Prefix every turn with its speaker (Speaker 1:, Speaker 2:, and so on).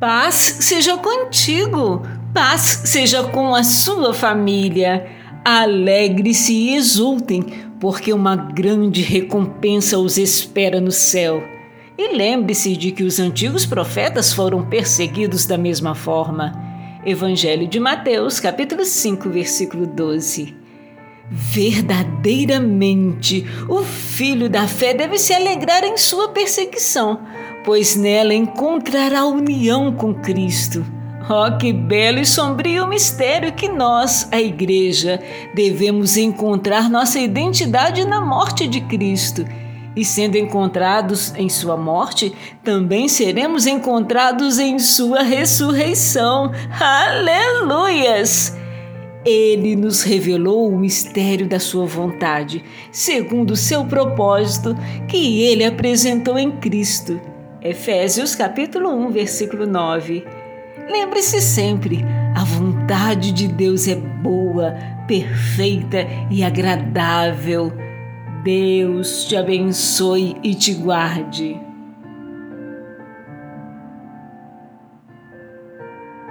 Speaker 1: Paz seja contigo, paz seja com a sua família. Alegre-se e exultem, porque uma grande recompensa os espera no céu. E lembre-se de que os antigos profetas foram perseguidos da mesma forma. Evangelho de Mateus, capítulo 5, versículo 12. Verdadeiramente, o filho da fé deve se alegrar em sua perseguição, pois nela encontrará união com Cristo. Oh, que belo e sombrio mistério que nós, a Igreja, devemos encontrar nossa identidade na morte de Cristo. E sendo encontrados em Sua morte, também seremos encontrados em Sua ressurreição. Aleluias! Ele nos revelou o mistério da Sua vontade, segundo o seu propósito que Ele apresentou em Cristo. Efésios capítulo 1, versículo 9. Lembre-se sempre, a vontade de Deus é boa, perfeita e agradável. Deus te abençoe e te guarde.